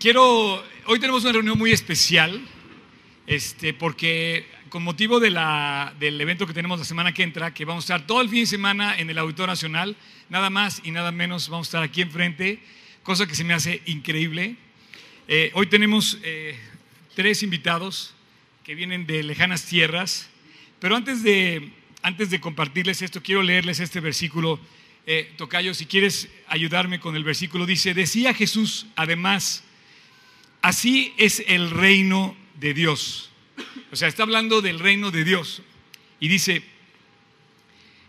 quiero, hoy tenemos una reunión muy especial, este, porque con motivo de la, del evento que tenemos la semana que entra, que vamos a estar todo el fin de semana en el Auditorio Nacional, nada más y nada menos, vamos a estar aquí enfrente, cosa que se me hace increíble. Eh, hoy tenemos eh, tres invitados que vienen de lejanas tierras, pero antes de, antes de compartirles esto, quiero leerles este versículo. Eh, Tocayo, si quieres ayudarme con el versículo, dice, decía Jesús, además, así es el reino de Dios. O sea, está hablando del reino de Dios. Y dice,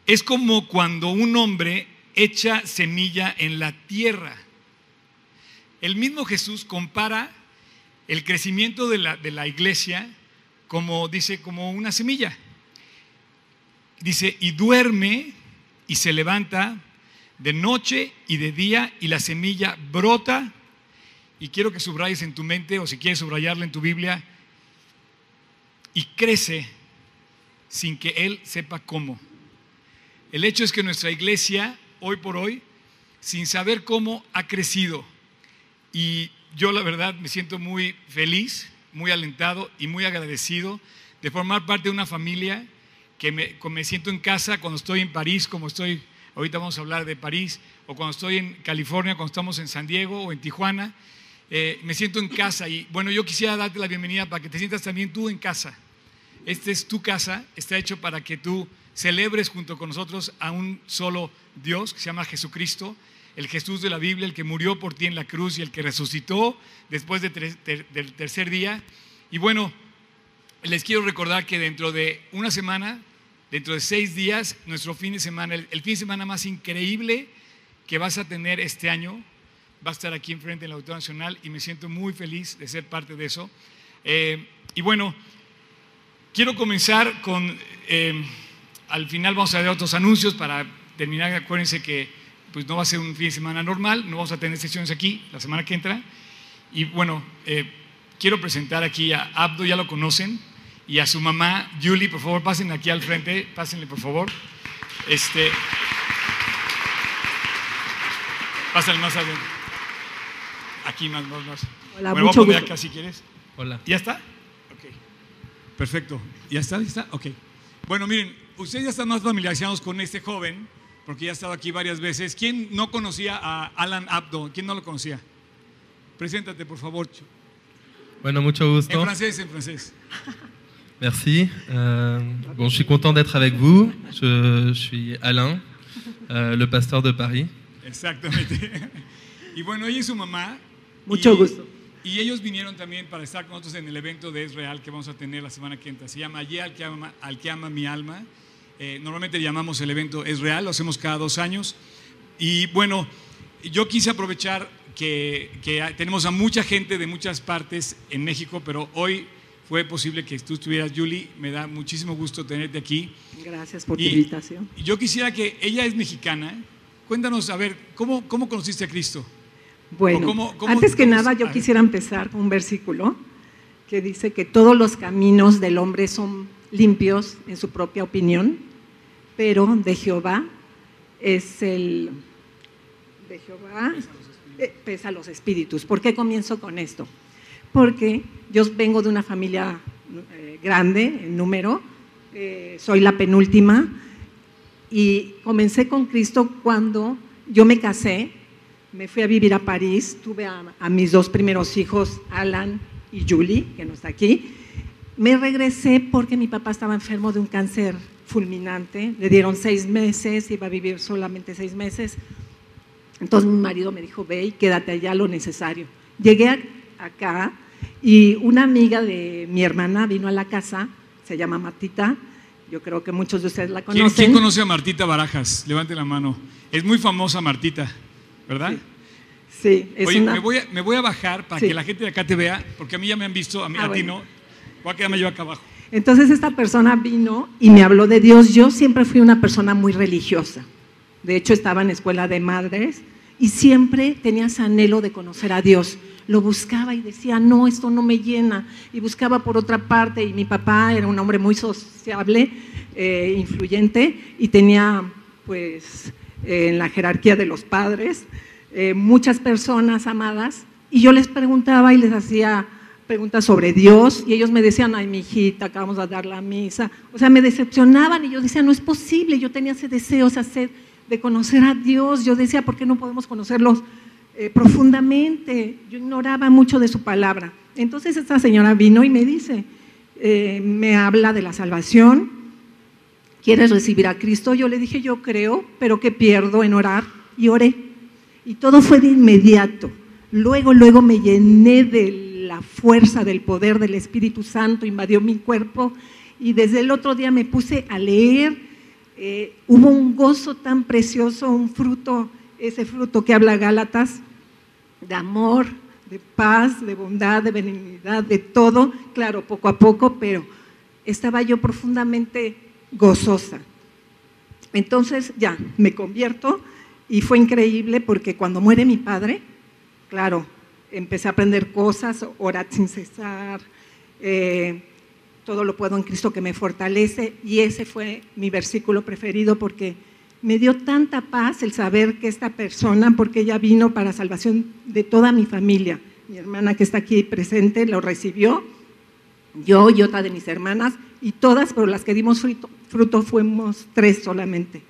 es como cuando un hombre echa semilla en la tierra. El mismo Jesús compara el crecimiento de la, de la iglesia como, dice, como una semilla. Dice, y duerme y se levanta de noche y de día y la semilla brota. Y quiero que subrayes en tu mente o si quieres subrayarla en tu Biblia, y crece sin que Él sepa cómo. El hecho es que nuestra iglesia, hoy por hoy, sin saber cómo, ha crecido. Y yo la verdad me siento muy feliz, muy alentado y muy agradecido de formar parte de una familia que me, me, siento en casa cuando estoy en París, como estoy, ahorita vamos a hablar de París, o cuando estoy en California, cuando estamos en San Diego o en Tijuana, eh, me siento en casa y bueno, yo quisiera darte la bienvenida para que te sientas también tú en casa. Esta es tu casa, está hecho para que tú celebres junto con nosotros a un solo Dios que se llama Jesucristo, el Jesús de la Biblia, el que murió por ti en la cruz y el que resucitó después del tercer día. Y bueno, les quiero recordar que dentro de una semana, dentro de seis días, nuestro fin de semana, el fin de semana más increíble que vas a tener este año, va a estar aquí enfrente en la Auditorio Nacional y me siento muy feliz de ser parte de eso. Eh, y bueno, quiero comenzar con, eh, al final vamos a ver otros anuncios para terminar, acuérdense que pues no va a ser un fin de semana normal, no vamos a tener sesiones aquí la semana que entra. Y bueno, eh, quiero presentar aquí a Abdo, ya lo conocen, y a su mamá, Julie, por favor, pasen aquí al frente, pásenle por favor. Este, pásenle más adentro. Aquí más, más, más. Hola, bueno, mucho voy a poner gusto. acá si quieres. Hola. ¿Ya está? Ok. Perfecto. ¿Ya está? ¿Ya está? Ok. Bueno, miren, ustedes ya están más familiarizados con este joven, porque ya ha estado aquí varias veces. ¿Quién no conocía a Alan Abdo? ¿Quién no lo conocía? Preséntate, por favor. Bueno, mucho En gusto. francés, en francés. Merci. Euh, bon, je suis content d'être avec vous. Je, je suis Alain, euh, le pasteur de Paris. Exactamente. Y bueno, ella y su mamá. Mucho y- gusto. Y ellos vinieron también para estar con nosotros en el evento de Es Real que vamos a tener la semana que entra. Se llama Allí al que ama, al que ama mi alma. Eh, normalmente llamamos el evento Es Real, lo hacemos cada dos años. Y bueno, yo quise aprovechar que, que tenemos a mucha gente de muchas partes en México, pero hoy fue posible que tú estuvieras, Julie. Me da muchísimo gusto tenerte aquí. Gracias por tu invitación. yo quisiera que ella es mexicana. Cuéntanos, a ver, ¿cómo, cómo conociste a Cristo? Bueno, cómo- cómo- antes que cómo- nada yo quisiera empezar con un versículo que dice que todos los caminos del hombre son limpios en su propia opinión, pero de Jehová es el de Jehová eh, pesa los espíritus. ¿Por qué comienzo con esto? Porque yo vengo de una familia eh, grande en número, eh, soy la penúltima y comencé con Cristo cuando yo me casé, me fui a vivir a París, tuve a, a mis dos primeros hijos, Alan y Julie, que no está aquí. Me regresé porque mi papá estaba enfermo de un cáncer fulminante, le dieron seis meses, iba a vivir solamente seis meses. Entonces mi marido me dijo, ve y quédate allá lo necesario. Llegué a- acá y una amiga de mi hermana vino a la casa, se llama Martita, yo creo que muchos de ustedes la ¿Quién, conocen. quién conoce a Martita Barajas? Levante la mano. Es muy famosa Martita, ¿verdad? Sí, es Oye, una... me, voy a, me voy a bajar para Sí. que la gente de acá te vea, porque a mí ya me han visto, a, mí, Ah, a ti no. Voy a quedarme yo acá abajo. Entonces esta persona vino y me habló de Dios. Yo siempre fui una persona muy religiosa. De hecho, estaba en escuela de madres y siempre tenía ese anhelo de conocer a Dios. Lo buscaba y decía, no, esto no me llena. Y buscaba por otra parte. Y mi papá era un hombre muy sociable, eh, influyente y tenía, pues, en la jerarquía de los padres, eh, muchas personas amadas, Y yo les preguntaba y les hacía preguntas sobre Dios y ellos me decían, ay, mi hijita, acabamos de dar la misa. O sea, me decepcionaban y yo decía, no es posible, yo tenía ese deseo, esa sed de conocer a Dios. Yo decía, ¿por qué no podemos conocerlos eh, profundamente? Yo ignoraba mucho de su palabra. Entonces esta señora vino y me dice, eh, me habla de la salvación, ¿quieres recibir a Cristo? Yo le dije, yo creo, pero ¿qué pierdo en orar? Y oré. Y todo fue de inmediato. Luego, luego me llené de la fuerza, del poder del Espíritu Santo, invadió mi cuerpo y desde el otro día me puse a leer eh, hubo un gozo tan precioso, un fruto, ese fruto que habla Gálatas, de amor, de paz, de bondad, de benignidad, de todo, claro, poco a poco, pero estaba yo profundamente gozosa. Entonces ya, me convierto y fue increíble porque cuando muere mi padre, claro, empecé a aprender cosas, orar sin cesar, eh, todo lo puedo en Cristo que me fortalece y ese fue mi versículo preferido porque me dio tanta paz el saber que esta persona, porque ella vino para salvación de toda mi familia, mi hermana que está aquí presente lo recibió, yo y otra de mis hermanas, y todas, pero las que dimos fruto, fruto fuimos tres solamente.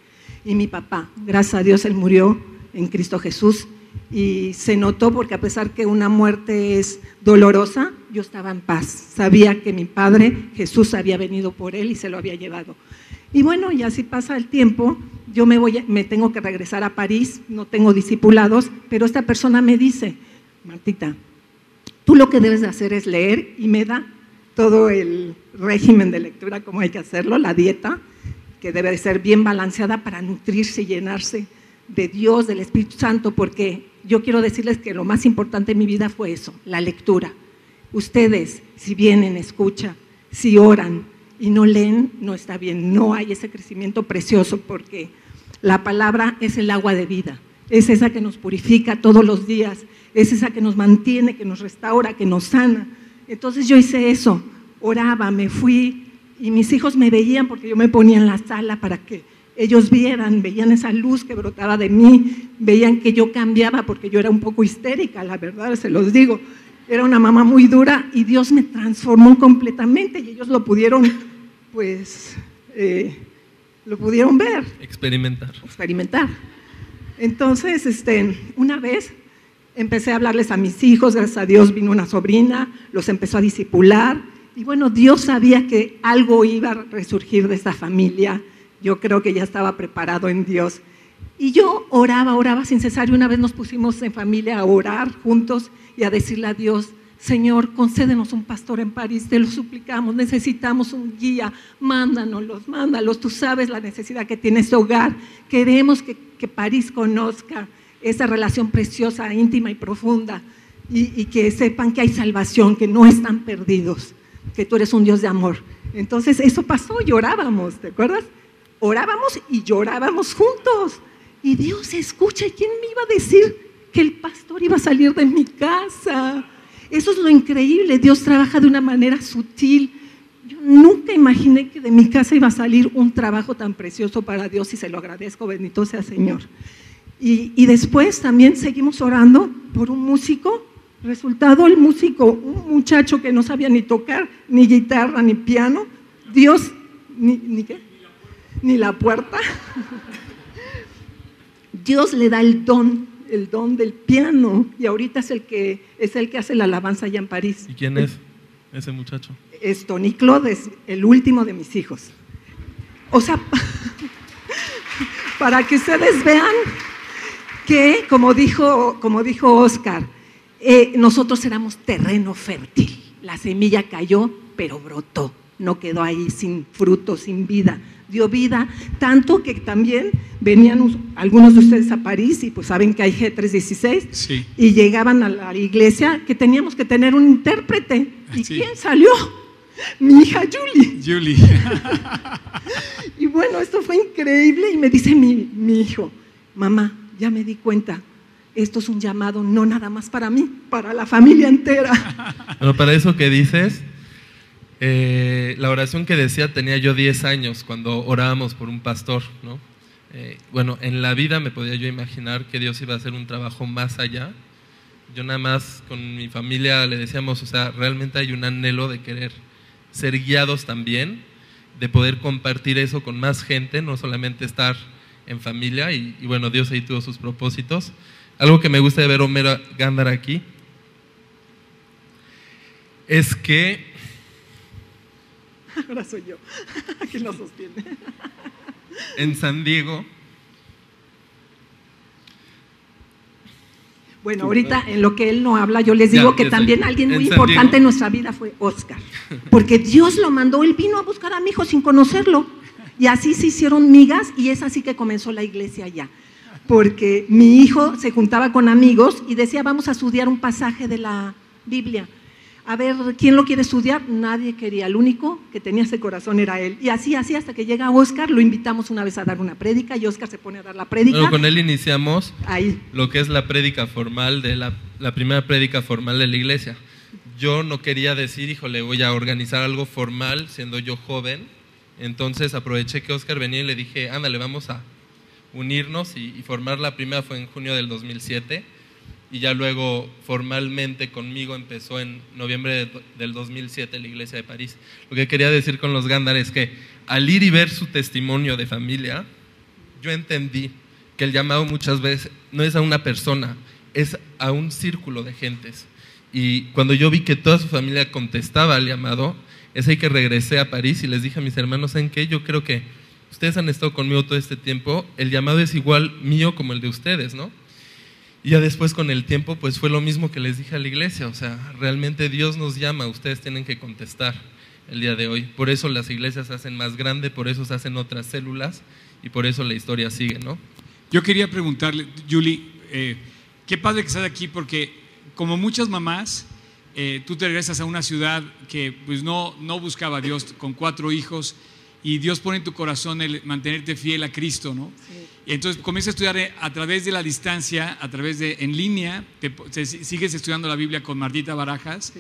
Y mi papá, gracias a Dios, él murió en Cristo Jesús y se notó porque a pesar que una muerte es dolorosa, yo estaba en paz. Sabía que mi Padre Jesús había venido por él y se lo había llevado. Y bueno, y así pasa el tiempo, yo me, voy, me tengo que regresar a París, no tengo discipulados, pero esta persona me dice, Martita, tú lo que debes de hacer es leer y me da todo el régimen de lectura, como hay que hacerlo, la dieta, que debe de ser bien balanceada para nutrirse y llenarse de Dios, del Espíritu Santo, porque yo quiero decirles que lo más importante en mi vida fue eso, la lectura. Ustedes, si vienen, escuchan, si oran y no leen, no está bien, no hay ese crecimiento precioso porque la palabra es el agua de vida, es esa que nos purifica todos los días, es esa que nos mantiene, que nos restaura, que nos sana. Entonces yo hice eso, oraba, me fui y mis hijos me veían porque yo me ponía en la sala para que ellos vieran, veían esa luz que brotaba de mí, veían que yo cambiaba porque yo era un poco histérica, la verdad, se los digo. Era una mamá muy dura y Dios me transformó completamente y ellos lo pudieron, pues, eh, lo pudieron ver. Experimentar. Experimentar. Entonces, este, una vez empecé a hablarles a mis hijos, gracias a Dios vino una sobrina, los empezó a disipular. Y bueno, Dios sabía que algo iba a resurgir de esta familia. Yo creo que ya estaba preparado en Dios. Y yo oraba, oraba sin cesar. Y una vez nos pusimos en familia a orar juntos y a decirle a Dios, Señor, concédenos un pastor en París, te lo suplicamos, necesitamos un guía, mándanos, mándalos, tú sabes la necesidad que tiene ese hogar, queremos que, París conozca esa relación preciosa, íntima y profunda y, que sepan que hay salvación, que no están perdidos, que tú eres un Dios de amor. Entonces eso pasó, llorábamos, ¿te acuerdas? orábamos y llorábamos juntos. Y Dios escucha, ¿y quién me iba a decir que el pastor iba a salir de mi casa? Eso es lo increíble, Dios trabaja de una manera sutil. Yo nunca imaginé que de mi casa iba a salir un trabajo tan precioso para Dios y se lo agradezco, bendito sea Señor. Y, y después también seguimos orando por un músico. Resultado, el músico, un muchacho que no sabía ni tocar, ni guitarra, ni piano. Dios, ni, ni qué? ni la puerta. Dios le da el don, el don del piano y ahorita es el que es el que hace la alabanza allá en París. ¿Y quién es ese muchacho? Es Tony Claude, es el último de mis hijos. O sea, para que ustedes vean que, como dijo, como dijo Oscar, eh, nosotros éramos terreno fértil. La semilla cayó, pero brotó, no quedó ahí sin fruto, sin vida dio vida, tanto que también venían algunos de ustedes a París y pues saben que hay G316 y llegaban a la iglesia que teníamos que tener un intérprete. ¿Y quién salió? Mi hija Julie. Julie. y bueno, esto fue increíble y me dice mi, mi hijo, mamá, ya me di cuenta, esto es un llamado no nada más para mí, para la familia entera. Bueno, para eso que dices, eh, la oración que decía tenía yo 10 años cuando orábamos por un pastor, ¿no? Eh, bueno, en la vida me podía yo imaginar que Dios iba a hacer un trabajo más allá yo nada más con mi familia le decíamos, o sea, realmente hay un anhelo de querer ser guiados también, de poder compartir eso con más gente, no solamente estar en familia, y, bueno, Dios ahí tuvo sus propósitos. Algo que me gusta de ver a Homero Gándara aquí es que... Ahora soy yo, quien lo sostiene. En San Diego Bueno, ahorita en lo que él no habla, yo les digo que también alguien muy importante en nuestra vida fue Oscar, porque Dios lo mandó, él vino a buscar a mi hijo sin conocerlo, y así se hicieron migas y es así que comenzó la iglesia ya, porque mi hijo se juntaba con amigos y decía, vamos a estudiar un pasaje de la Biblia a ver quién lo quiere estudiar, nadie quería, el único que tenía ese corazón era él. Y así, así, hasta que llega Oscar, lo invitamos una vez a dar una prédica y Oscar se pone a dar la prédica. Bueno, con él iniciamos lo que es la prédica formal, de la, primera prédica formal de la iglesia. Yo no quería decir, híjole, voy a organizar algo formal siendo yo joven, entonces aproveché que Oscar venía y le dije, ándale, vamos a unirnos y, y formar la primera fue en junio del 2007 y ya luego formalmente conmigo empezó en noviembre del 2007 la iglesia de París. Lo que quería decir con los Gándar es que al ir y ver su testimonio de familia, yo entendí que el llamado muchas veces no es a una persona, es a un círculo de gentes. Y cuando yo vi que toda su familia contestaba al llamado, es ahí que regresé a París y les dije a mis hermanos, ¿en qué? Yo creo que ustedes han estado conmigo todo este tiempo, el llamado es igual mío como el de ustedes, ¿no? Y ya después con el tiempo, pues fue lo mismo que les dije a la iglesia, o sea, realmente Dios nos llama, ustedes tienen que contestar el día de hoy. Por eso las iglesias se hacen más grandes, por eso se hacen otras células y por eso la historia sigue, ¿no? Yo quería preguntarle, Julie, eh, qué padre que estás aquí porque como muchas mamás, eh, tú te regresas a una ciudad que pues no, no buscaba a Dios con cuatro hijos y Dios pone en tu corazón el mantenerte fiel a Cristo, ¿no? Y entonces comienzas a estudiar eh, a través de la distancia, a través de en línea, te, sigues estudiando la Biblia con Martita Barajas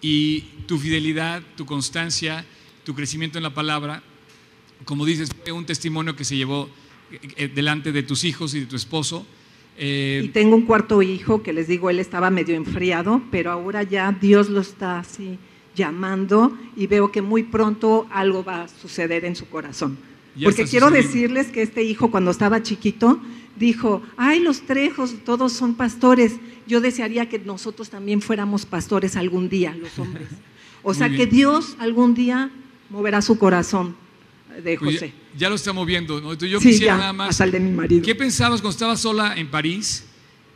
y tu fidelidad, tu constancia, tu crecimiento en la palabra, como dices, fue un testimonio que se llevó eh, delante de tus hijos y de tu esposo. Y tengo un cuarto hijo que les digo, él estaba medio enfriado, pero ahora ya Dios lo está así llamando y veo que muy pronto algo va a suceder en su corazón. Porque quiero decirles que este hijo cuando estaba chiquito dijo, ay, los trejos, todos son pastores. Yo desearía que nosotros también fuéramos pastores algún día, los hombres. O sea, que Dios algún día moverá su corazón de José. ya, lo está moviendo, ¿no? yo quisiera nada más. de mi marido. ¿Qué pensabas cuando estabas sola en París,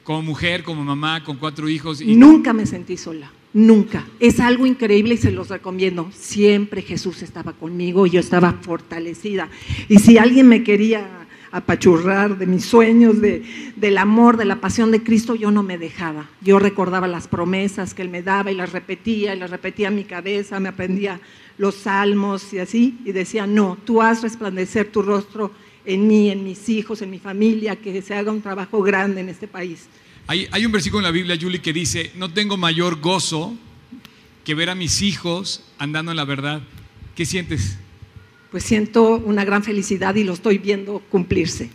como mujer, como mamá, con cuatro hijos? Y... Nunca me sentí sola. Nunca. Es algo increíble y se los recomiendo. Siempre Jesús estaba conmigo y yo estaba fortalecida. Y si alguien me quería apachurrar de mis sueños, de, del amor, de la pasión de Cristo, yo no me dejaba. Yo recordaba las promesas que Él me daba y las repetía y las repetía en mi cabeza, me aprendía los salmos y así, y decía, no, tú haz resplandecer tu rostro en mí, en mis hijos, en mi familia, que se haga un trabajo grande en este país. Hay, un versículo en la Biblia, Julie, que dice, no tengo mayor gozo que ver a mis hijos andando en la verdad. ¿Qué sientes? Pues siento una gran felicidad y lo estoy viendo cumplirse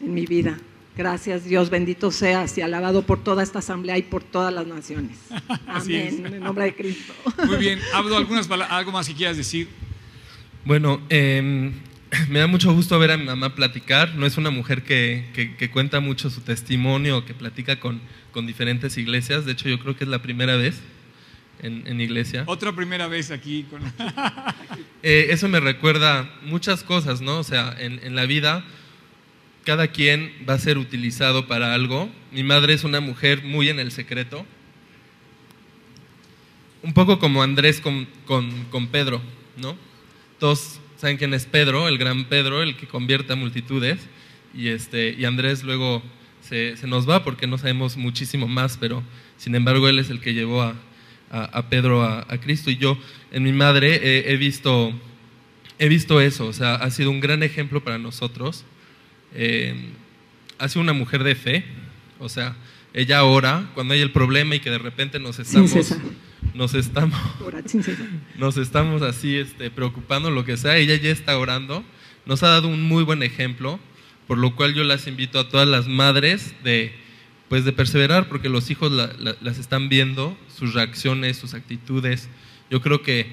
en mi vida. Gracias Dios, bendito seas y alabado por toda esta asamblea y por todas las naciones. Amén, en el nombre de Cristo. Muy bien, Abdo, ¿algunas ¿algo más que quieras decir? Bueno, eh, me da mucho gusto ver a mi mamá platicar. No es una mujer que, cuenta mucho su testimonio, que platica con, diferentes iglesias. De hecho, yo creo que es la primera vez en, iglesia. Otra primera vez aquí. Eh, eso me recuerda muchas cosas, ¿no? O sea, en, en, la vida cada quien va a ser utilizado para algo. Mi madre es una mujer muy en el secreto. Un poco como Andrés con, con Pedro, ¿no? Todos ¿Saben quién es Pedro, el gran Pedro, el que convierte a multitudes? Y, este, y Andrés luego se, nos va porque no sabemos muchísimo más, pero sin embargo él es el que llevó a, a, Pedro a, Cristo. Y yo en mi madre he, visto, he visto eso, o sea, ha sido un gran ejemplo para nosotros. Eh, ha sido una mujer de fe, o sea, ella ora cuando hay el problema y que de repente nos estamos nos estamos, nos estamos así este, preocupando, lo que sea, ella ya está orando, nos ha dado un muy buen ejemplo, por lo cual yo las invito a todas las madres de pues de perseverar, porque los hijos las están viendo, sus reacciones, sus actitudes. Yo creo que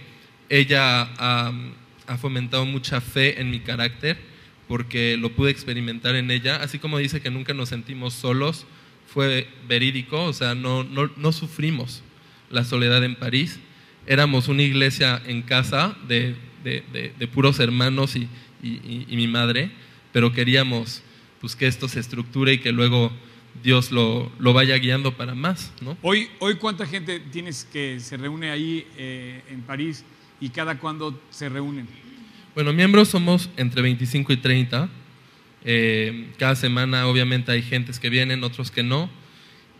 ella ha, fomentado mucha fe en mi carácter, porque lo pude experimentar en ella, así como dice que nunca nos sentimos solos, fue verídico, o sea, no, no, sufrimos la soledad en París. Éramos una iglesia en casa de, puros hermanos y, mi madre, pero queríamos pues, que esto se estructure y que luego Dios lo, vaya guiando para más. ¿no? Hoy, hoy, ¿cuánta gente tienes que se reúne ahí eh, en París y cada cuándo se reúnen? Bueno, miembros somos entre 25 y 30. Eh, cada semana obviamente hay gentes que vienen, otros que no.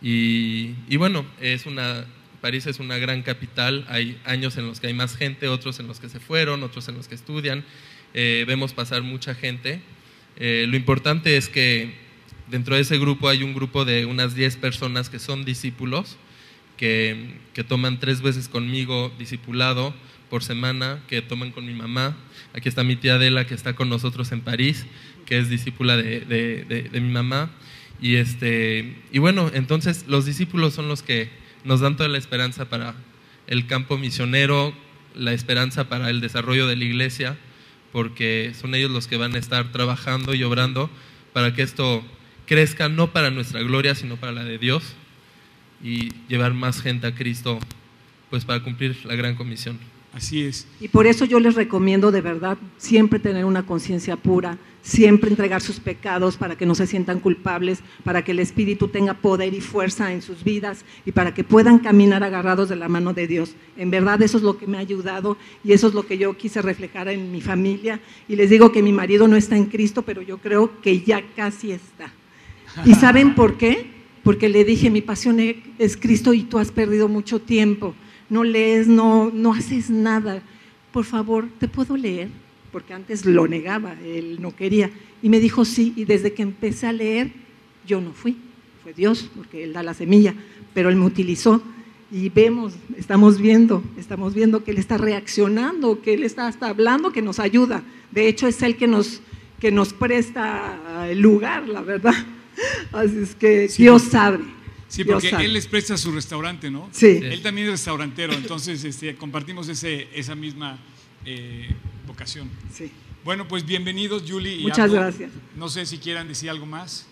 Y, bueno, es una, París es una gran capital, hay años en los que hay más gente, otros en los que se fueron, otros en los que estudian, eh, vemos pasar mucha gente. lo importante es que dentro de ese grupo hay un grupo de unas 10 personas que son discípulos, que, toman tres veces conmigo discipulado por semana, que toman con mi mamá. Aquí está mi tía Adela, que está con nosotros en París, que es discípula de, mi mamá. Y, este, y bueno, entonces los discípulos son los que nos dan toda la esperanza para el campo misionero, la esperanza para el desarrollo de la iglesia, porque son ellos los que van a estar trabajando y obrando para que esto crezca no para nuestra gloria, sino para la de Dios y llevar más gente a Cristo, pues para cumplir la gran comisión. Así es. Y por eso yo les recomiendo de verdad siempre tener una conciencia pura, siempre entregar sus pecados para que no se sientan culpables, para que el Espíritu tenga poder y fuerza en sus vidas y para que puedan caminar agarrados de la mano de Dios. En verdad eso es lo que me ha ayudado y eso es lo que yo quise reflejar en mi familia. Y les digo que mi marido no está en Cristo, pero yo creo que ya casi está. ¿Y saben por qué? Porque le dije, mi pasión es Cristo y tú has perdido mucho tiempo. No lees, no, no haces nada. Por favor, ¿te puedo leer? Porque antes lo negaba, él no quería. Y me dijo sí, y desde que empecé a leer, yo no fui. Fue Dios, porque Él da la semilla, pero Él me utilizó. Y vemos, estamos viendo, estamos viendo que Él está reaccionando, que Él está hasta hablando, que nos ayuda. De hecho, es Él que nos, que nos presta el lugar, la verdad. Así es que Dios sabe. Sí, porque él les presta su restaurante, ¿no? Sí. Él también es restaurantero, entonces este, compartimos ese, esa misma eh, vocación. Sí. Bueno, pues bienvenidos, Julie. Y Muchas gracias. No sé si quieran decir algo más.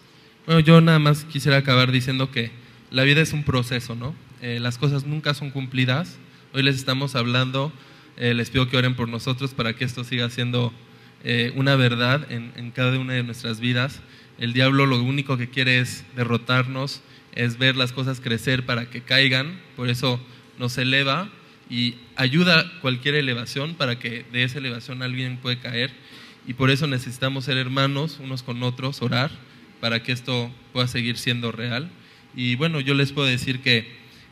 Bueno, yo nada más quisiera acabar diciendo que la vida es un proceso, ¿no? Eh, las cosas nunca son cumplidas. Hoy les estamos hablando, eh, les pido que oren por nosotros para que esto siga siendo una verdad en, en cada una de nuestras vidas. El diablo lo único que quiere es derrotarnos, es ver las cosas crecer para que caigan, por eso nos eleva y ayuda cualquier elevación para que de esa elevación alguien pueda caer. Y por eso necesitamos ser hermanos unos con otros, orar para que esto pueda seguir siendo real. Y bueno, yo les puedo decir que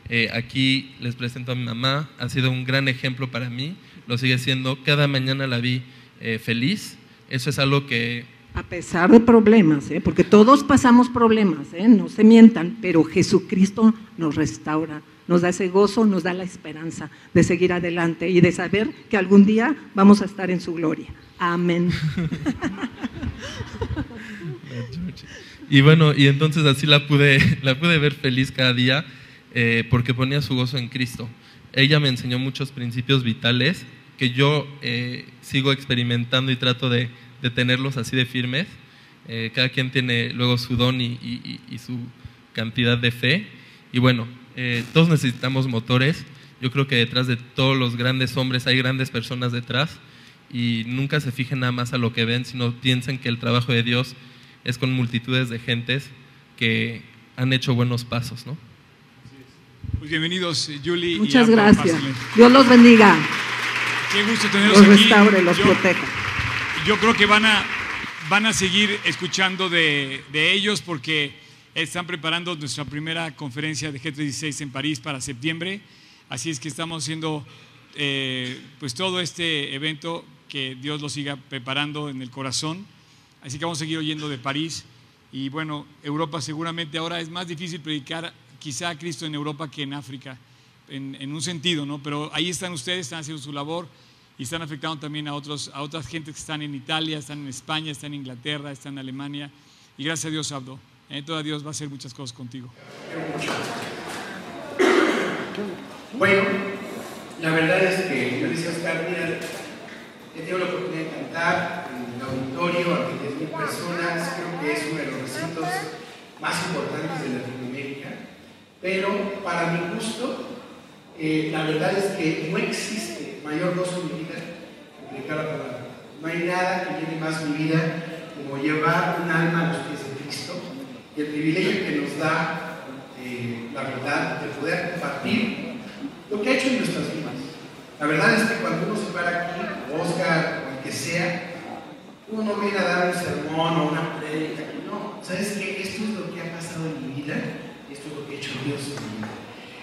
eh, aquí les presento a mi mamá, ha sido un gran ejemplo para mí, lo sigue siendo, cada mañana la vi eh, feliz, eso es algo que a pesar de problemas, ¿eh? porque todos pasamos problemas, ¿eh? no se mientan, pero Jesucristo nos restaura, nos da ese gozo, nos da la esperanza de seguir adelante y de saber que algún día vamos a estar en su gloria. Amén. Y bueno, y entonces así la pude, la pude ver feliz cada día eh, porque ponía su gozo en Cristo. Ella me enseñó muchos principios vitales que yo sigo experimentando y trato de de tenerlos así de firmes. Eh, cada quien tiene luego su don y, su cantidad de fe. Y bueno, eh, todos necesitamos motores. Yo creo que detrás de todos los grandes hombres hay grandes personas detrás y nunca se fijen nada más a lo que ven, sino piensen que el trabajo de Dios es con multitudes de gentes que han hecho buenos pasos, ¿no? Pues bienvenidos, Julie. Muchas gracias. Dios los bendiga. Qué gusto tenerlos los restaure, los proteja yo creo que van a, van a seguir escuchando de, ellos porque están preparando nuestra primera conferencia de G36 en París para septiembre. Así es que estamos haciendo eh, pues todo este evento que Dios lo siga preparando en el corazón. Así que vamos a seguir oyendo de París. Y bueno, Europa seguramente ahora es más difícil predicar quizá a Cristo en Europa que en África, en, en un sentido, ¿no? Pero ahí están ustedes, están haciendo su labor y están afectando también a, otros, a otras gentes que están en Italia, están en España, están en Inglaterra, están en Alemania. Y gracias a Dios, Abdo. Entonces Dios va a hacer muchas cosas contigo. Bueno, la verdad es que yo decía Oscar, he tenido la oportunidad de cantar en el auditorio a 10.000 personas, creo que es uno de los recintos más importantes de Latinoamérica, pero para mi gusto, eh, la verdad es que no existe mayor gozo en mi vida que predicar la palabra. No hay nada que llene más mi vida como llevar un alma a los pies de Cristo y el privilegio que nos da eh, la verdad de poder compartir lo que ha hecho en nuestras vidas. La verdad es que cuando uno se para aquí, Oscar o el que sea, uno no viene a dar un sermón o una prédica. No, ¿sabes qué? Esto es lo que ha pasado en mi vida esto es lo que ha hecho Dios en mi vida.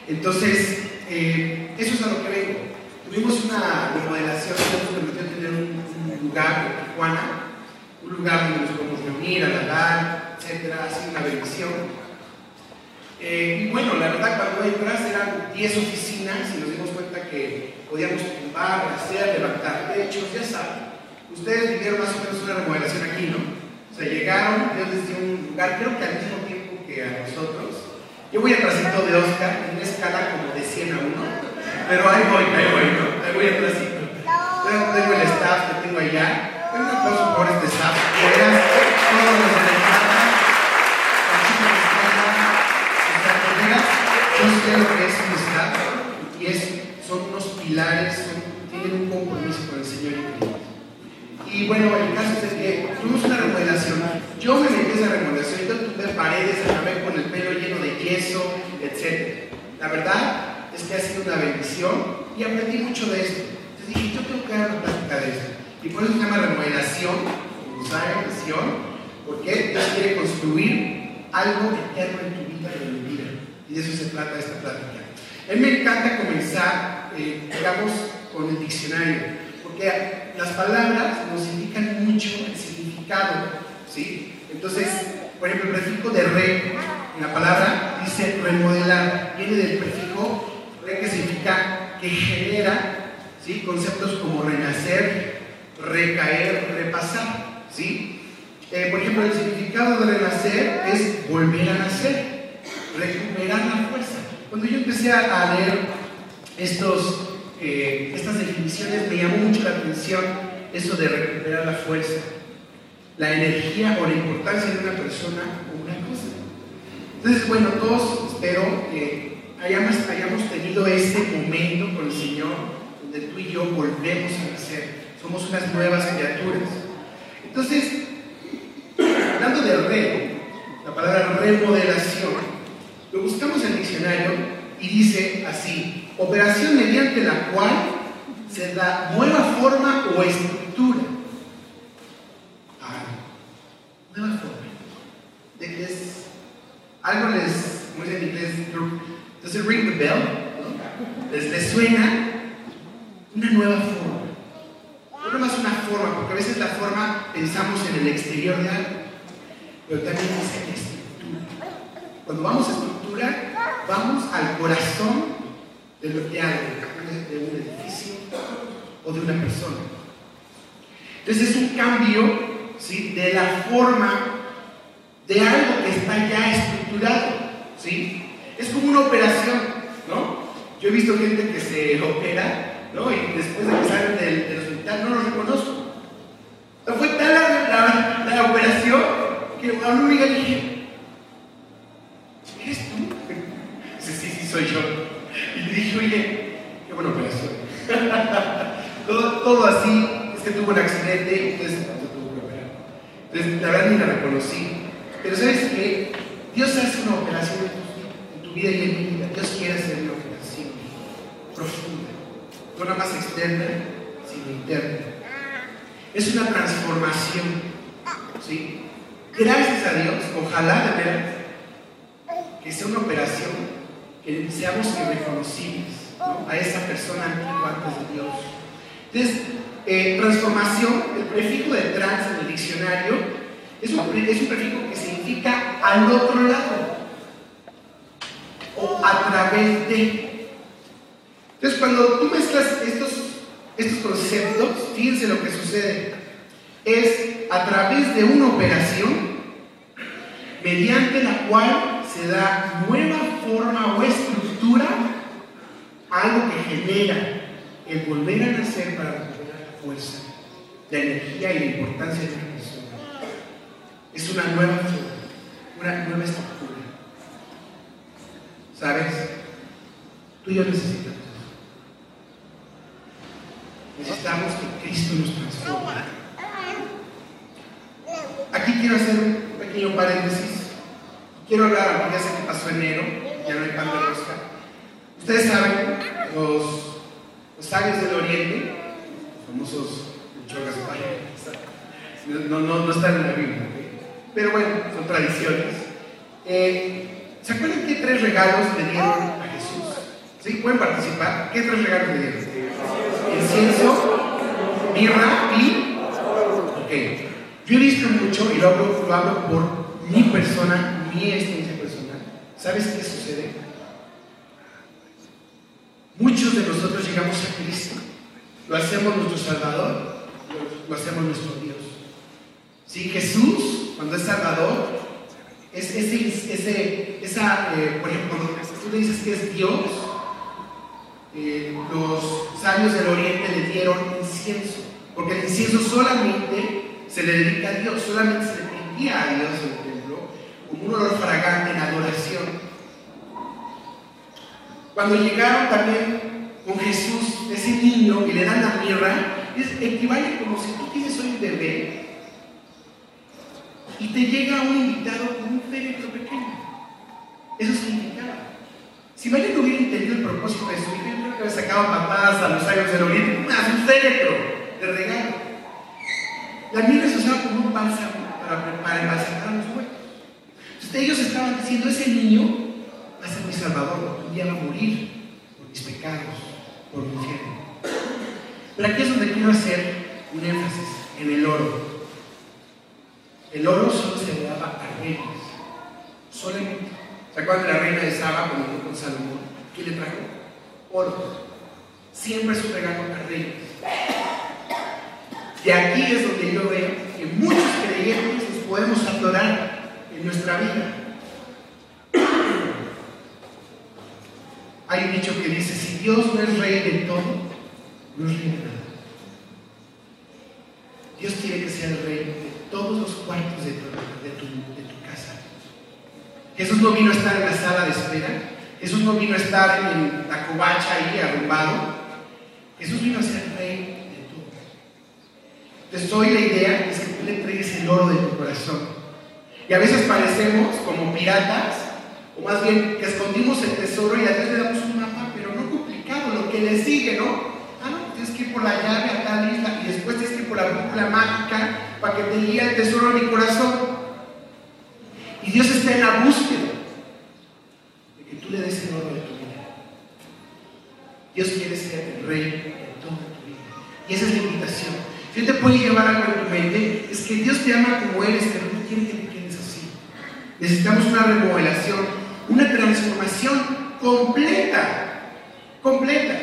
Entonces, eh, eso es a lo que vengo. Tuvimos una remodelación, nos permitió tener un, lugar en Tijuana, un lugar donde nos podemos reunir, alargar, etcétera, así una bendición. Eh, y bueno, la verdad, cuando entras eran 10 oficinas y nos dimos cuenta que podíamos tumbar, hacer, levantar techos, ya saben. Ustedes vivieron más o menos una remodelación aquí, ¿no? O sea, llegaron, Dios les un lugar, creo que al mismo tiempo que a nosotros. Yo voy atrásito de Oscar en una escala como de 100 a 1, pero ahí voy, ahí voy, ahí voy atrásito. Tengo el staff que tengo allá. Un aplauso por este staff. Todos los yo sé lo que es un Estado y es, son unos pilares, tienen un compromiso con el Señor Y bueno, el caso es que tuvimos una remodelación. Yo me metí a esa remodelación, yo tuve paredes, acabé con el pelo lleno yeso, etc. La verdad es que ha sido una bendición y aprendí mucho de esto. Entonces dije, yo tengo que dar una plática de esto. Y por eso se llama remodelación, saben, porque Dios quiere construir algo eterno en tu vida y en mi vida. Y de eso se trata esta plática. A mí me encanta comenzar, eh, digamos, con el diccionario, porque las palabras nos indican mucho el significado, ¿sí? Entonces, por ejemplo, el prefijo de re la palabra dice remodelar, viene del prefijo re que significa que genera, ¿sí? Conceptos como renacer, recaer, repasar, ¿sí? Eh, por ejemplo, el significado de renacer es volver a nacer recuperar la fuerza. Cuando yo empecé a leer estos, eh, estas definiciones, me llamó mucho la atención eso de recuperar la fuerza, la energía o la importancia de una persona o una cosa. Entonces, bueno, todos espero que hayamos, tenido ese momento con el Señor donde tú y yo volvemos a nacer. Somos unas nuevas criaturas. Entonces, hablando de re, la palabra remodelación lo buscamos en el diccionario y dice así, operación mediante la cual se da nueva forma o estructura. Ah, nueva forma. Es, algo les, como dicen en inglés, does ring the bell? ¿Les, les suena una nueva forma. No más una forma, porque a veces la forma pensamos en el exterior de algo, pero también es esto. Cuando vamos a estructura, vamos al corazón de lo que hay, de un edificio o de una persona. Entonces es un cambio ¿sí? de la forma de algo que está ya estructurado. ¿Sí? Es como una operación, ¿no? Yo he visto gente que se opera, ¿no? Y después de que salen del, hospital no lo reconozco. fue tal la, la, operación que a una amiga dije, ¿eres tú? Dice, sí, sí, soy yo. Y le dije, oye, qué buena operación. todo, así, es que tuvo un accidente y entonces. Entonces, la verdad ni la reconocí. Pero ¿sabes qué? Dios hace una operación en tu, vida y en mi vida. Dios quiere hacer una operación profunda. No nada más externa, sino interna. Es una transformación. ¿Sí? Gracias a Dios, ojalá de verdad que sea una operación que seamos irreconocibles a esa persona antigua antes de Dios. Entonces, eh, transformación, el prefijo de trans en el diccionario es un, es un prefijo que significa al otro lado o a través de. Entonces, cuando tú mezclas estos, estos conceptos, fíjense lo que sucede. Es a través de una operación mediante la cual se da nueva forma o estructura algo que genera el volver a nacer para recuperar la fuerza, la energía y la importancia de la. Es una nueva forma, una nueva estructura. ¿Sabes? Tú y yo necesitamos. Necesitamos que Cristo nos transforme. Aquí quiero hacer un pequeño paréntesis. Quiero hablar, ya sé que pasó enero, ya no hay pan de rosca. Ustedes saben, los, los sabios del Oriente, los famosos chogas no, no, no están en la Biblia, pero bueno, son tradiciones. Eh, ¿Se acuerdan qué tres regalos le dieron a Jesús? ¿Sí? ¿Pueden participar? ¿Qué tres regalos le dieron? Incienso, mirra y... Ok. Yo he visto mucho, y lo hablo, lo hablo por mi persona, mi experiencia personal. ¿Sabes qué sucede? Muchos de nosotros llegamos a Cristo, lo hacemos nuestro Salvador, lo hacemos nuestro Dios. Sí, Jesús, cuando es Salvador, es ese, ese esa, eh, por ejemplo, cuando tú le dices que es Dios, eh, los sabios del Oriente le dieron incienso, porque el incienso solamente se le dedica a Dios, solamente se le pedía a Dios el templo como un olor fragante en adoración. Cuando llegaron también con Jesús, ese niño, y le dan la mirra, es, equivale como si tú tienes hoy un bebé y te llega un invitado con un féretro pequeño. Eso significaba. Si María hubiera entendido el propósito de su hijo, yo creo que sacado patadas a los años del oriente, un féretro de regalo. La mirra se usaba como un bálsamo para, para embalsamar a los muertos. Entonces ellos estaban diciendo, ese niño va a ser mi salvador, un día va a morir por mis pecados, por mi infierno. Pero aquí es donde quiero hacer un énfasis, en el oro. El oro solo se le daba a reyes, solamente. ¿Se acuerdan de la reina de Saba cuando fue con Salomón? ¿Qué le trajo? Oro. Siempre es un regalo a reyes. Y aquí es donde yo veo que muchos creyentes nos podemos adorar en nuestra vida. Hay un dicho que dice, si Dios no es rey de todo, no es rey de nada. Dios quiere que sea el rey de todos los cuartos de tu, de tu, de casa. Jesús no vino a estar en la sala de espera. Jesús no vino a estar en la covacha ahí arrumbado. Jesús vino a ser rey entonces hoy la idea es que tú le entregues el oro de tu corazón. Y a veces parecemos como piratas, o más bien que escondimos el tesoro y a veces le damos un mapa, pero no complicado, lo que le sigue, ¿no? Ah, no, tienes que ir por la llave a tal isla y después tienes que ir por la brújula mágica para que te guíe el tesoro de mi corazón. Y Dios está en la búsqueda de que tú le des el oro de tu vida. Dios quiere ser el rey de toda tu vida. Y esa es la invitación. Si te puede llevar algo en tu mente, es que Dios te ama como eres, pero no quiere que te quedes así. Necesitamos una remodelación, una transformación completa, completa.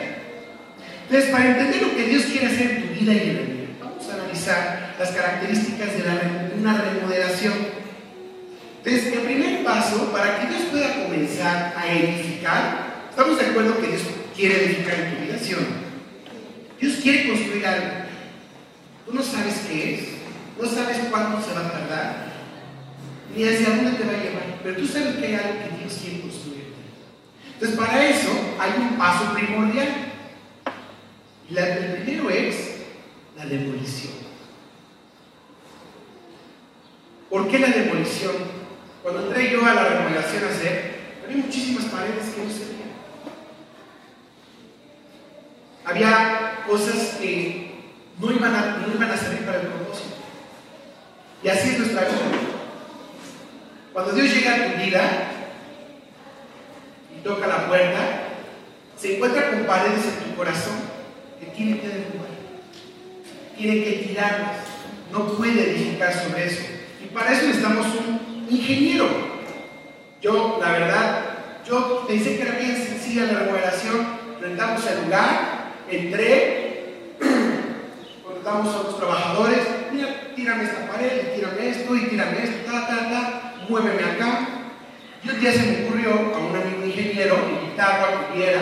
Entonces, para entender lo que Dios quiere hacer en tu vida y en a las características de una remodelación. Entonces, el primer paso, para que Dios pueda comenzar a edificar, estamos de acuerdo que Dios quiere edificar en tu ¿sí Dios quiere construir algo. Tú no sabes qué es, no sabes cuánto se va a tardar, ni hacia dónde te va a llevar, pero tú sabes que hay algo que Dios quiere construir. Entonces, para eso hay un paso primordial. el primero es la demolición. ¿Por qué la demolición? Cuando entré yo a la remodelación a hacer, había muchísimas paredes que no servían. Había cosas que no iban a, no iban a servir para el propósito. Y así es nuestra vida. Cuando Dios llega a tu vida y toca la puerta, se encuentra con paredes en tu corazón que tiene que derrubar, tiene que tirarlas, no puede edificar sobre eso. Y para eso necesitamos un ingeniero. Yo, la verdad, yo pensé que era bien sencilla la remodelación, rentamos el lugar, entré, damos a los trabajadores, mira, tírame esta pared, tírame esto, y tírame esto, ta, ta, ta. muéveme acá. Y un día se me ocurrió a un amigo ingeniero invitarlo agua que viera.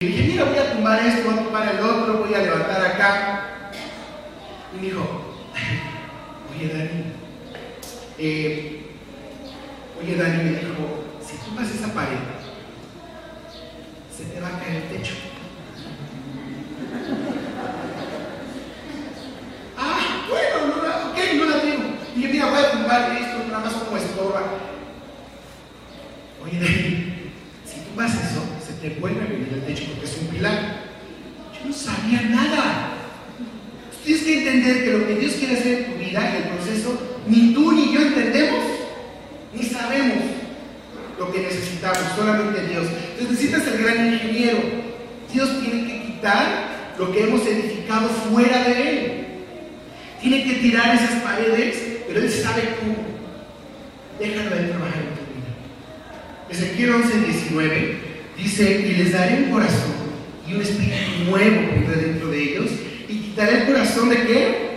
Y dije, mira, voy a tumbar esto, voy a tumbar el otro, voy a levantar acá. Y me dijo, oye Dani, eh, oye Dani, me dijo, si tumbas esa pared, se te va a caer el techo. ah, bueno, ok, no la tengo. Y dije, mira, voy a tumbar esto, nada más como estorba. Oye, Dani, si tú vas eso, se te vuelve a venir el techo porque es un pilar. Yo no sabía nada. Tienes que entender que lo que Dios quiere hacer en tu vida y el proceso, ni tú ni yo entendemos, ni sabemos lo que necesitamos, solamente Dios. Entonces necesitas el gran ingeniero. Dios tiene que quitar lo que hemos edificado fuera de Él. Tiene que tirar esas paredes, pero Él sabe cómo. Déjalo de trabajar en tu vida. Ezequiel 11, 19 dice, y les daré un corazón y un espíritu nuevo dentro de ellos, quitaré el corazón de qué?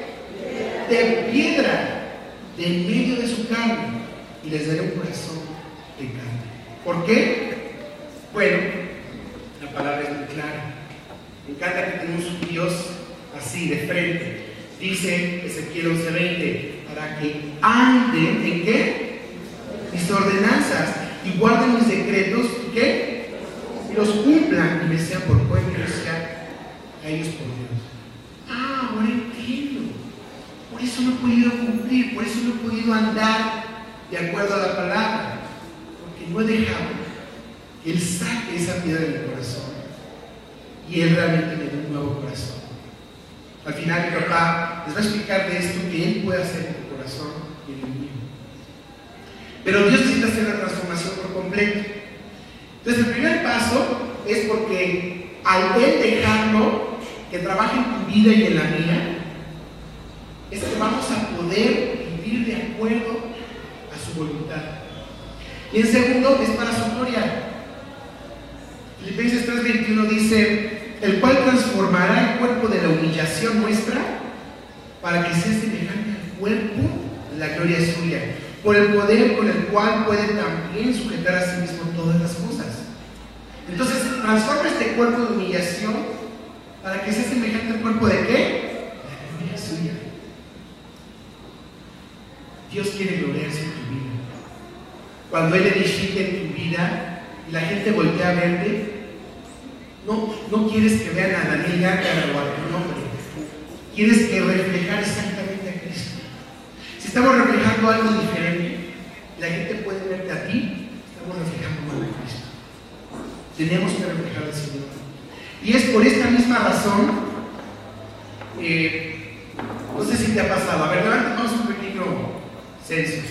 De piedra, de medio de su carne, y les daré un corazón de carne. ¿Por qué? Bueno, la palabra es muy clara. Me encanta que tenemos un Dios así, de frente. Dice Ezequiel 11:20, para que anden en qué? Mis ordenanzas y guarden mis decretos y qué? Y los cumplan y me sean por cuenta y sea a ellos por Dios. Por eso no he podido cumplir, por eso no he podido andar de acuerdo a la palabra. Porque no he dejado que Él saque esa piedra del corazón. Y Él realmente me dé un nuevo corazón. Al final mi papá les va a explicar de esto que Él puede hacer en tu corazón y en el mío. Pero Dios necesita hacer la transformación por completo. Entonces el primer paso es porque al Él dejarlo que trabaje en tu vida y en la mía, es que vamos a poder vivir de acuerdo a su voluntad. Y en segundo, es para su gloria. Filipenses 3:21 dice, el cual transformará el cuerpo de la humillación nuestra para que sea semejante al cuerpo de la gloria suya, por el poder con el cual puede también sujetar a sí mismo todas las cosas. Entonces, transforma este cuerpo de humillación para que sea semejante al cuerpo de qué? La gloria suya. Dios quiere gloriarse en tu vida. Cuando Él edifique en tu vida y la gente voltea a verte, no, no quieres que vean a Daniel Gácara o a tu nombre. Quieres que reflejar exactamente a Cristo. Si estamos reflejando algo diferente, la gente puede verte a ti, estamos reflejando a Cristo. Tenemos que reflejar al Señor. Y es por esta misma razón, eh, no sé si te ha pasado, a ver, levantamos un pequeño censo.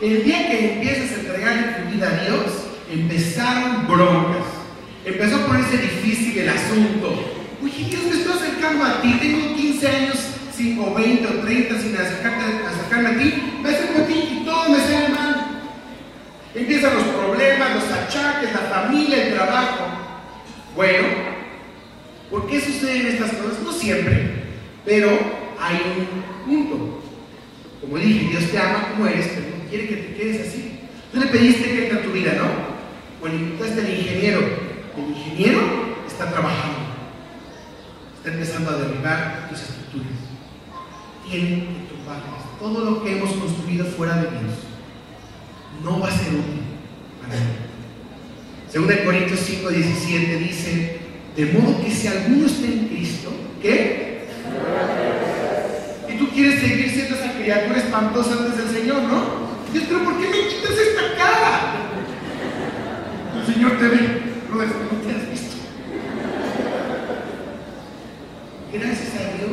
El día que empiezas a entregar tu vida a Dios, empezaron broncas. Empezó a ponerse difícil el asunto. Oye, Dios, me estoy acercando a ti, tengo 15 años, 5, 20 o 30 sin acercarte, acercarme a ti, me acerco a ti y todo me sale mal. Empiezan los problemas, los achaques, la familia, el trabajo. Bueno, ¿por qué suceden estas cosas? No siempre, pero hay un punto. Como dije, Dios te ama como eres, pero no quiere que te quedes así. Tú le pediste que entra tu vida, ¿no? Bueno, invitaste al ingeniero. El ingeniero está trabajando. Está empezando a derribar tus estructuras. Tiene que tumbarlas. Todo lo que hemos construido fuera de Dios no va a ser útil para él. Según Corintios 5, 17 dice, de modo que si alguno está en Cristo, ¿qué? Y tú quieres seguir siendo esa criatura espantosa antes del Señor, ¿no? Dios, pero ¿por qué me quitas esta cara? El Señor te ve, no, te has visto. Gracias a Dios,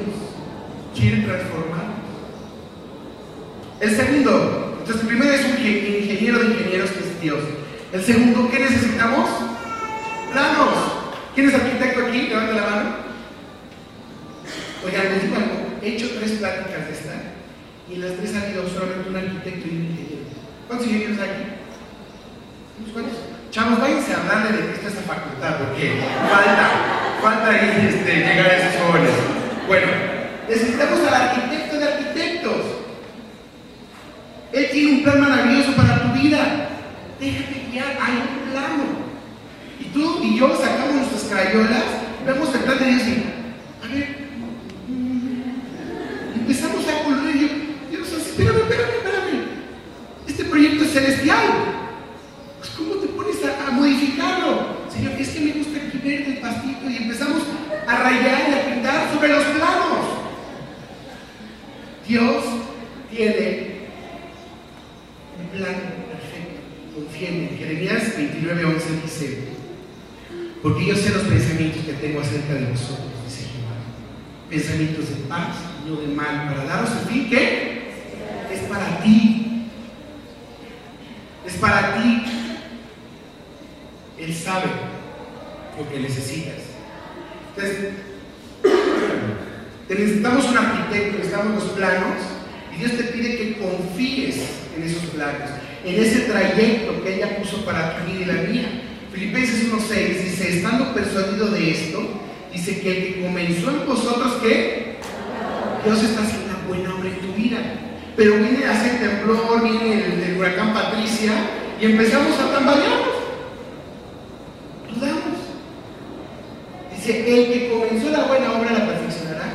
quiere transformarnos. El segundo, entonces el primero es un ingeniero de ingenieros que es Dios. El segundo, ¿qué necesitamos? Planos. ¿Quién es arquitecto aquí? Levanta la mano. Oigan, les digo algo. He hecho tres pláticas de esta y las tres ha habido solamente un arquitecto y un ingeniero. ¿Cuántos ingenieros hay aquí? ¿Unos cuantos? Chavos, váyanse a hablarle de que está esta facultad, porque falta, falta ahí este, llegar a esos jóvenes. Bueno, necesitamos al arquitecto de arquitectos. Él tiene un plan maravilloso para tu vida. Déjate guiar, hay un plano. Y tú y yo sacamos nuestras crayolas, vemos el plan de Dios y, a ver, mm, empezamos a colorear. Dios así, espérame, espérame, espérame. Este proyecto es celestial. Pues, ¿Cómo te pones a, modificarlo? Señor, es que me gusta aquí ver el pastito y empezamos a rayar y a pintar sobre los planos. Dios tiene un plan perfecto. Confía en mí. Jeremías 29:11 dice, porque yo sé los pensamientos que tengo acerca de vosotros, dice Jehová. Pensamientos de paz, no de mal, para daros el fin que es para ti. Es para ti. Él sabe lo que necesitas. Entonces, necesitamos un arquitecto, necesitamos los planos, y Dios te pide que confíes en esos planos, en ese trayecto que ella puso para tu vida y la mía. Filipenses 1.6 dice, estando persuadido de esto, dice que el que comenzó en vosotros, que Dios está haciendo una buena obra en tu vida. Pero viene a hacer temblor, viene el, huracán Patricia, y empezamos a tambalearnos. Dudamos. Dice, el que comenzó la buena obra la perfeccionará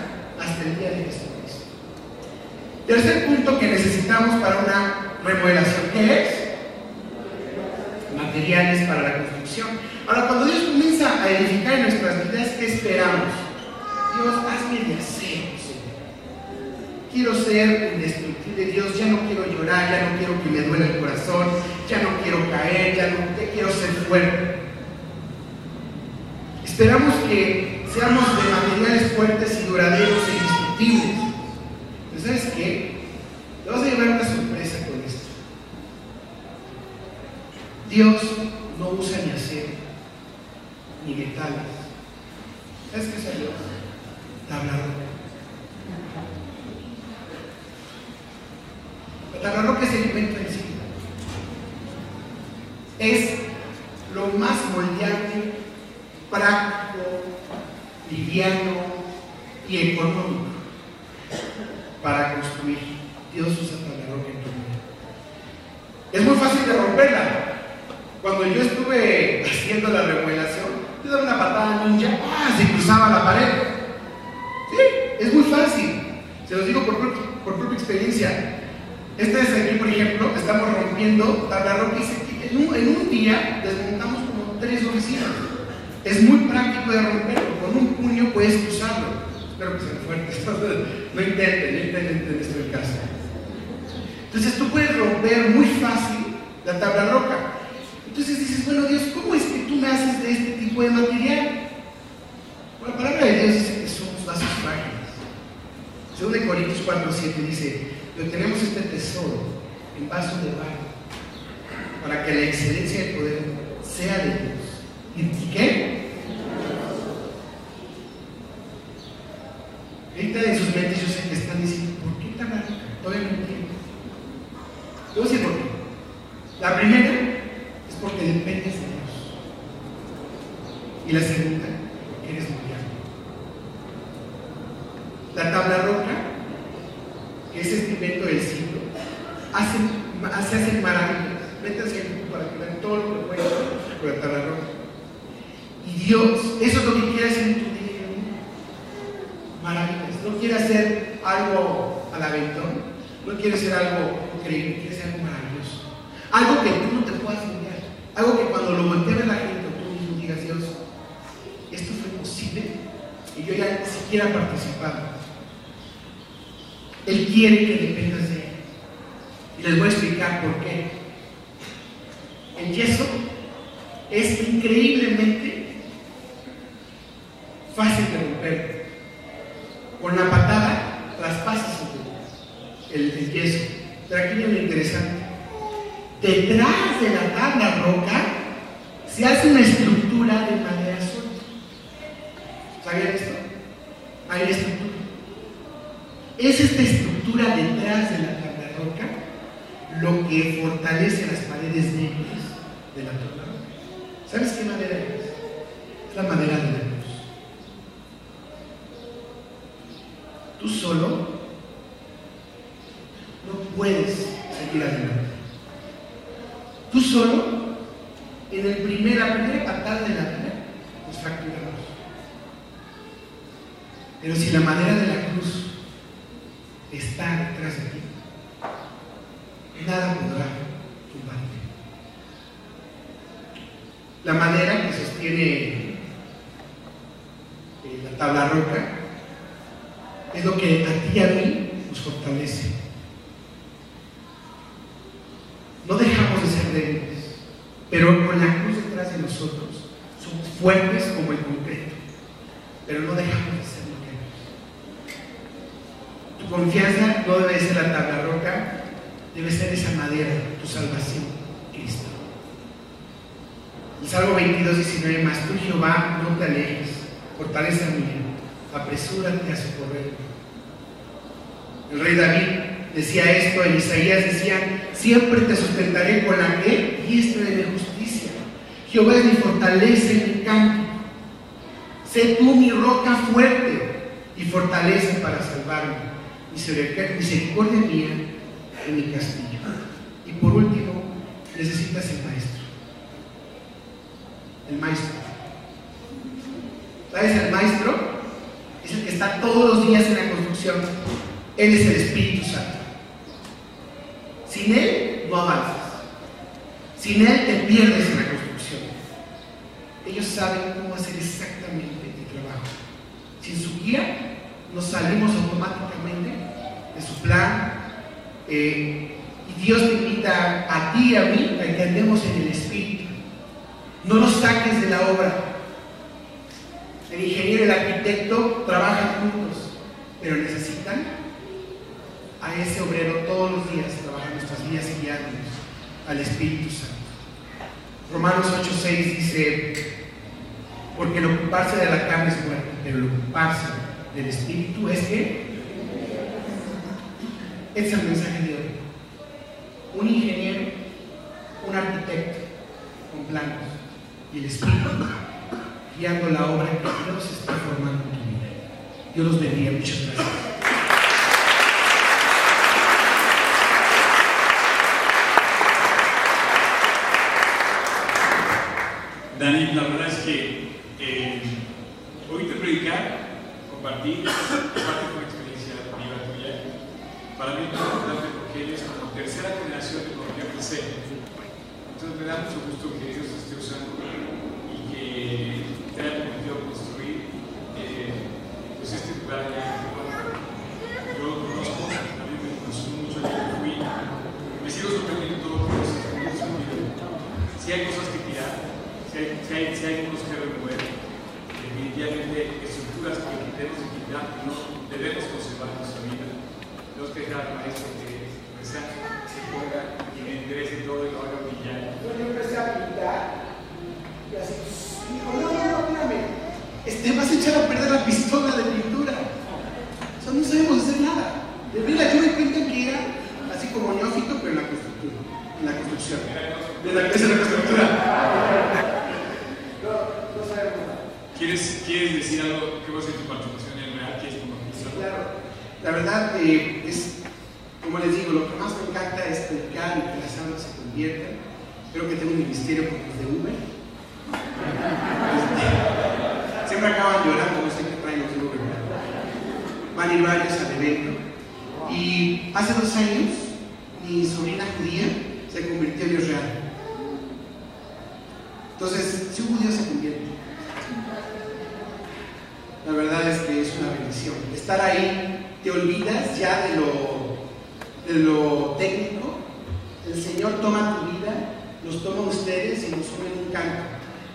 hasta el día de Jesucristo. Tercer punto que necesitamos para una remodelación, ¿qué es? Materiales para la construcción. Ahora, cuando Dios comienza a edificar en nuestras vidas, ¿qué esperamos? Dios, hazme de Señor. Quiero ser indestructible, Dios, ya no quiero llorar, ya no quiero que me duele el corazón, ya no quiero caer, ya no quiero ser fuerte. Esperamos que seamos de materiales fuertes y duraderos e indestructibles. ¿Sabes qué? Te vas a llevar una sorpresa con esto. Dios no usa ni acero, ni metales. ¿Sabes qué es Dios? Tabla roca. La tabla roca es el invento en sí. Es lo más moldeable práctico, liviano y económico para construir. Dios usa tabla roca en tu vida. Es muy fácil de romperla. Cuando yo estuve haciendo la remodelación, yo daba una patada ninja, ¡ah! se cruzaba la pared. Sí, es muy fácil. Se los digo por, propia experiencia. Este es aquí, por ejemplo, estamos rompiendo tabla roca y en un, en un día desmontamos como tres oficinas. Es muy práctico de romperlo. Con un puño puedes cruzarlo. Espero que sean fuertes. No intenten, no intenten esto el caso. Entonces tú puedes romper muy fácil la tabla roca. Entonces dices, bueno Dios, ¿cómo es que tú me haces de este tipo de material? La palabra de Dios dice que somos vasos frágiles. Según de Corintios 4, 7 dice, pero tenemos este tesoro en vasos de barro para que la excelencia del poder sea de Dios. ¿Y qué? Ahorita en sus mentes yo sé que están diciendo, ¿por qué tan roca? Todavía no entiendo. Te voy a decir por qué. La primera es porque dependes de Dios. Y la segunda, porque eres mundial. La tabla roca, que es este invento del siglo, hace, hace, hace maravillas. Métanse en YouTube para que vean todo lo que puede hacer con la tabla roca. Y Dios, eso es lo que quiere hacer en tu día. Maravillas. No quiere hacer algo al aventón, no quiere hacer algo increíble, quiere hacer algo maravilloso. Algo que tú no te puedas olvidar. Algo que cuando lo voltee a la gente, tú mismo digas, Dios, esto fue posible y yo ya ni siquiera participado. Él quiere que dependas de Él. Y les voy a explicar por qué. El yeso es increíblemente fácil de romper. Con la patada traspasas el, el yeso. Pero aquí viene lo interesante. Detrás de la tabla roca se hace una estructura de madera suelta. ¿Sabían esto? Hay una estructura. Es esta estructura detrás de la tabla roca lo que fortalece las paredes negras de la tabla roca. ¿Sabes qué madera es? Es la madera de la cruz. Tú solo no puedes seguir adelante. solo, en el primer, la primera patada de la vida, nos fracturamos. Pero si la madera de la cruz está detrás de ti, nada podrá tumbarte. La madera que sostiene eh, la tabla roca es lo que a ti y a mí nos fortalece. No dejamos de ser débiles, pero con la cruz detrás de nosotros somos fuertes como el concreto, pero no dejamos de ser lo que Tu confianza no debe ser la tabla roca, debe ser esa madera, tu salvación, Cristo. El Salmo 22, 19 más, tú Jehová, no te alejes, fortaleza mía, apresúrate a socorrerme. El rey David decía esto, en Isaías decía, siempre te sustentaré con la que diestra de mi justicia. Jehová es mi fortaleza. Sé tú mi roca fuerte y fortaleza para salvarme. Misericordia mía en mi castillo. Y por último, necesitas el maestro. El maestro. ¿Sabes? El maestro es el que está todos los días en la construcción. Él es el Espíritu Santo. Sin Él no avanzas. Sin Él te pierdes en la construcción. Ellos saben cómo hacer exactamente. Sin su guía, nos salimos automáticamente de su plan. Eh, y Dios te invita a ti y a mí a que andemos en el Espíritu. No nos saques de la obra. El ingeniero y el arquitecto trabajan juntos, pero necesitan a ese obrero todos los días trabajar nuestras vidas y guiarnos al Espíritu Santo. Romanos 8:6 dice, porque el ocuparse de la carne es muerte, pero el ocuparse del Espíritu es que es el mensaje de hoy. Un ingeniero, un arquitecto con planos y el Espíritu guiando la obra que Dios está formando en tu vida. Dios los bendiga. Muchas gracias. Dani, la verdad es que eh, oírte predicar, compartir, compartir con experiencia viva tuya, para mí es muy importante porque eres como tercera generación de economía PC. Entonces me da mucho gusto que Dios te esté usando y que te haya permitido construir eh, pues este lugar allá en Yo lo conozco, a mí me consumo mucho el que fui, me sigo sorprendiendo todo lo que nos Si hay cosas que tirar, si hay, si hay, si hay unos que remover, definitivamente estructuras que debemos de quitar, no debemos conservar en nuestra vida. Tenemos que dejar al maestro que se ponga y me interese todo y lo haga brillar. Yo empecé a pintar y así, dijo, no, no, no, espérame, este, vas a echar a perder la pistola de pintura. O sea, no sabemos hacer nada. De verdad, yo me cuenta que era así como neófito, pero en la construcción. En la construcción. De la que es la constructura. ¿Quieres, ¿Quieres decir algo que va a ser tu participación en el real? ¿Quieres compartir Claro, la verdad eh, es, como les digo, lo que más me encanta es y que las almas se conviertan. Creo que tengo un ministerio como los de Uber. Este, siempre acaban llorando, no sé qué traen los Uber. Van a ir varios al evento. Y hace dos años, mi sobrina judía se convirtió en Israel. Entonces, si un judío se convierte, la verdad es que es una bendición. Estar ahí, te olvidas ya de lo, de lo técnico. El Señor toma tu vida, los toma ustedes y nos sube en un canto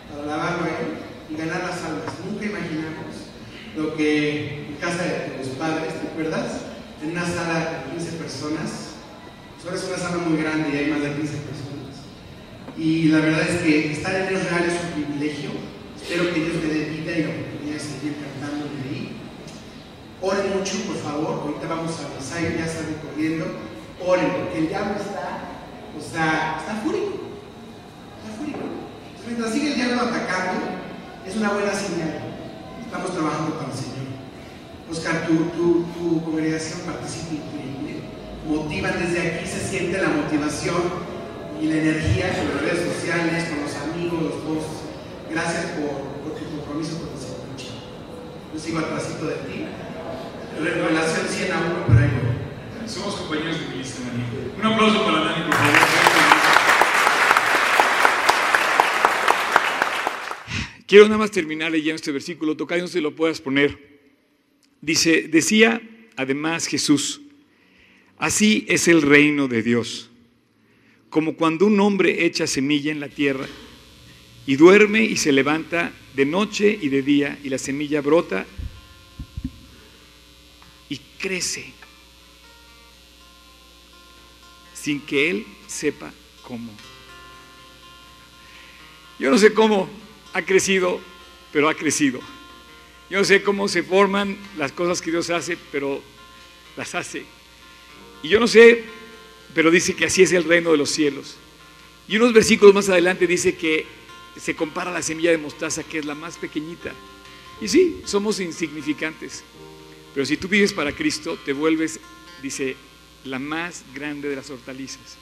para alabarlo a Él y ganar las almas. Nunca imaginamos lo que en casa de tus padres, ¿te acuerdas? En una sala de 15 personas. Solo es una sala muy grande y hay más de 15 personas. Y la verdad es que estar en Dios real es un privilegio. Espero que Dios me dé vida y la oportunidad de seguir cantando de ahí. Oren mucho, por favor. Ahorita vamos a pasar y ya salen corriendo. Oren, porque el diablo está, o sea, está fúrico. Está fúrico. Mientras sigue el diablo atacando, es una buena señal. Estamos trabajando para el Señor. Oscar, tu, tu, tu congregación participa increíble. Motivan desde aquí, se siente la motivación y la energía con las redes sociales, con los amigos, los posts. Gracias por, tu compromiso con ese coche. Yo sigo atrásito de ti. Relación 100 a 1, pero ahí. Somos compañeros de lista, Dani. Un aplauso para Dani. Quiero nada más terminar leyendo este versículo, toca no se lo puedas poner. Dice, decía además Jesús, así es el reino de Dios, como cuando un hombre echa semilla en la tierra y duerme y se levanta de noche y de día y la semilla brota y crece sin que él sepa cómo. Yo no sé cómo, ha crecido, pero ha crecido. Yo no sé cómo se forman las cosas que Dios hace, pero las hace. Y yo no sé, pero dice que así es el reino de los cielos. Y unos versículos más adelante dice que se compara la semilla de mostaza, que es la más pequeñita. Y sí, somos insignificantes. Pero si tú vives para Cristo, te vuelves, dice, la más grande de las hortalizas.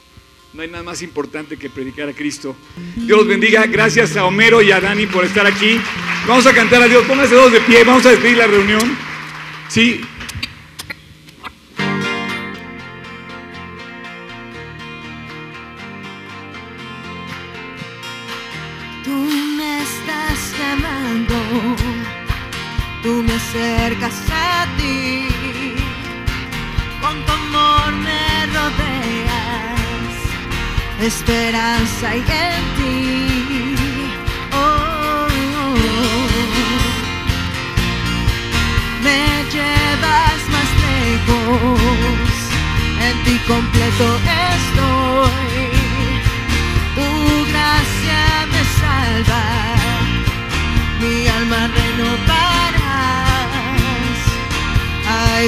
No hay nada más importante que predicar a Cristo. Dios los bendiga. Gracias a Homero y a Dani por estar aquí. Vamos a cantar a Dios. Pónganse todos de pie. Vamos a despedir la reunión. Sí. Esperanza y en ti. Oh, Me llevas más lejos, en ti completo estoy. Tu gracia me salva, mi alma renovarás. Ay,